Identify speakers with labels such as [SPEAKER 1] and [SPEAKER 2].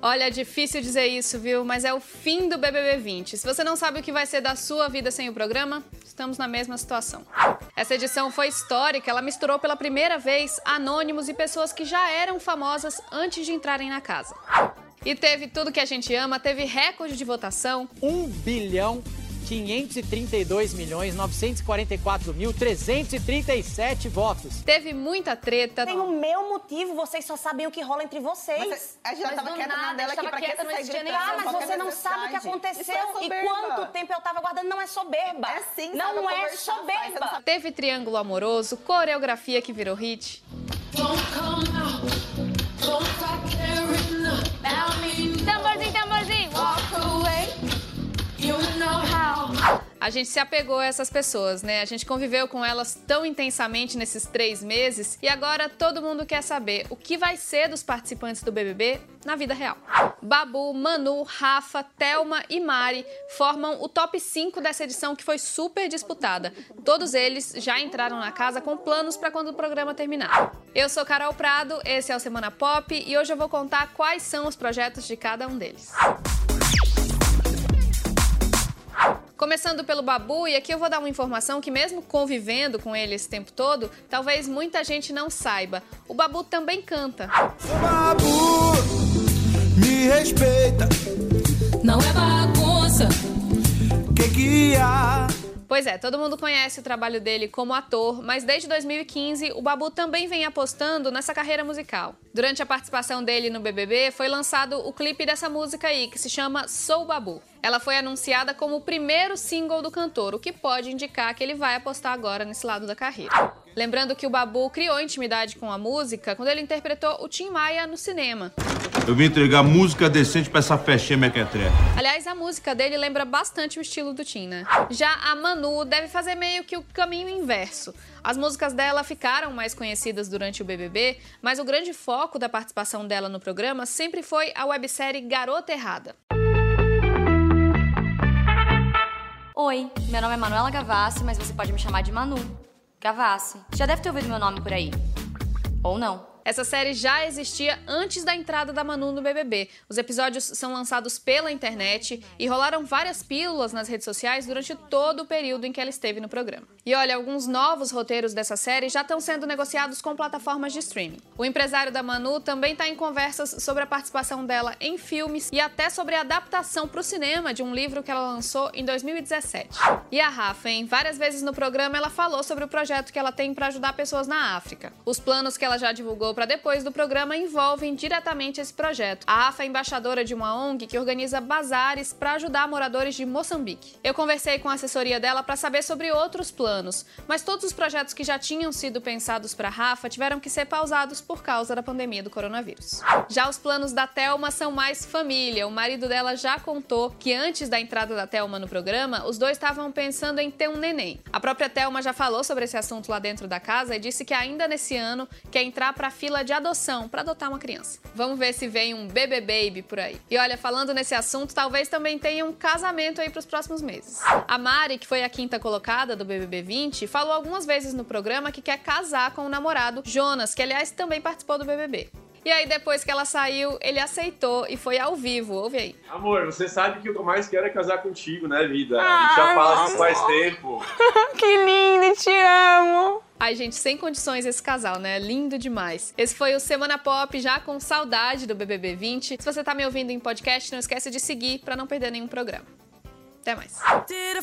[SPEAKER 1] Olha, é difícil dizer isso, viu? Mas é o fim do BBB 20. Se você não sabe o que vai ser da sua vida sem o programa, estamos na mesma situação. Essa edição foi histórica, ela misturou pela primeira vez anônimos e pessoas que já eram famosas antes de entrarem na casa. E teve tudo que a gente ama, teve recorde de votação.
[SPEAKER 2] 1 bilhão 532 milhões 944 mil 337 votos.
[SPEAKER 1] Teve muita treta.
[SPEAKER 3] Tem o meu motivo, vocês só sabem o que rola entre vocês.
[SPEAKER 4] Mas a gente já tava quieta na dela aqui pra que
[SPEAKER 3] não
[SPEAKER 4] existia
[SPEAKER 3] nem Ah, mas você não sabe o que aconteceu
[SPEAKER 4] é
[SPEAKER 3] e quanto tempo eu tava guardando. Não é soberba.
[SPEAKER 4] É sim,
[SPEAKER 3] Não é
[SPEAKER 4] faz, você não
[SPEAKER 3] soberba.
[SPEAKER 4] sabe.
[SPEAKER 1] Teve triângulo amoroso, coreografia que virou hit.
[SPEAKER 5] Tamborzinho,
[SPEAKER 1] A gente se apegou a essas pessoas, né? A gente conviveu com elas tão intensamente nesses três meses e agora todo mundo quer saber o que vai ser dos participantes do BBB na vida real. Babu, Manu, Rafa, Thelma e Mari formam o top 5 dessa edição que foi super disputada. Todos eles já entraram na casa com planos para quando o programa terminar. Eu sou Carol Prado, esse é o Semana Pop e hoje eu vou contar quais são os projetos de cada um deles. Começando pelo Babu, e aqui eu vou dar uma informação que, mesmo convivendo com ele esse tempo todo, talvez muita gente não saiba. O Babu também canta.
[SPEAKER 6] Babu, me respeita.
[SPEAKER 5] Não é bagunça.
[SPEAKER 6] Que que há?
[SPEAKER 1] Pois é, todo mundo conhece o trabalho dele como ator, mas desde 2015 o Babu também vem apostando nessa carreira musical. Durante a participação dele no BBB, foi lançado o clipe dessa música aí, que se chama Sou Babu. Ela foi anunciada como o primeiro single do cantor, o que pode indicar que ele vai apostar agora nesse lado da carreira. Lembrando que o Babu criou intimidade com a música quando ele interpretou o Tim Maia no cinema.
[SPEAKER 7] Eu vim entregar música decente pra essa festinha mequetrefe.
[SPEAKER 1] Aliás, a música dele lembra bastante o estilo do Tim, né? Já a Manu deve fazer meio que o caminho inverso. As músicas dela ficaram mais conhecidas durante o BBB, mas o grande foco da participação dela no programa sempre foi a websérie Garota Errada.
[SPEAKER 8] Oi, meu nome é Manuela Gavassi, mas você pode me chamar de Manu. Gavassi. Já deve ter ouvido meu nome por aí. Ou não.
[SPEAKER 1] Essa série já existia antes da entrada da Manu no BBB. Os episódios são lançados pela internet e rolaram várias pílulas nas redes sociais durante todo o período em que ela esteve no programa. E olha, alguns novos roteiros dessa série já estão sendo negociados com plataformas de streaming. O empresário da Manu também está em conversas sobre a participação dela em filmes e até sobre a adaptação para o cinema de um livro que ela lançou em 2017. E a Rafa, em várias vezes no programa, ela falou sobre o projeto que ela tem para ajudar pessoas na África. Os planos que ela já divulgou para depois do programa envolvem diretamente esse projeto. A Rafa é embaixadora de uma ONG que organiza bazares para ajudar moradores de Moçambique. Eu conversei com a assessoria dela para saber sobre outros planos, mas todos os projetos que já tinham sido pensados para Rafa tiveram que ser pausados por causa da pandemia do coronavírus. Já os planos da Telma são mais família. O marido dela já contou que antes da entrada da Telma no programa, os dois estavam pensando em ter um neném. A própria Telma já falou sobre esse assunto lá dentro da casa e disse que ainda nesse ano quer entrar para fila de adoção para adotar uma criança. Vamos ver se vem um bebê baby por aí. E olha, falando nesse assunto, talvez também tenha um casamento aí para os próximos meses. A Mari, que foi a quinta colocada do BBB 20, falou algumas vezes no programa que quer casar com o namorado Jonas, que aliás também participou do BBB. E aí, depois que ela saiu, ele aceitou e foi ao vivo. Ouve aí.
[SPEAKER 9] Amor, você sabe que o que eu mais quero é casar contigo, né, vida? A gente já fala isso faz tempo.
[SPEAKER 5] Que lindo, te amo.
[SPEAKER 1] Ai, gente, sem condições esse casal, né? Lindo demais. Esse foi o Semana Pop, já com saudade do BBB 20. Se você tá me ouvindo em podcast, não esquece de seguir para não perder nenhum programa. Até mais.
[SPEAKER 6] Did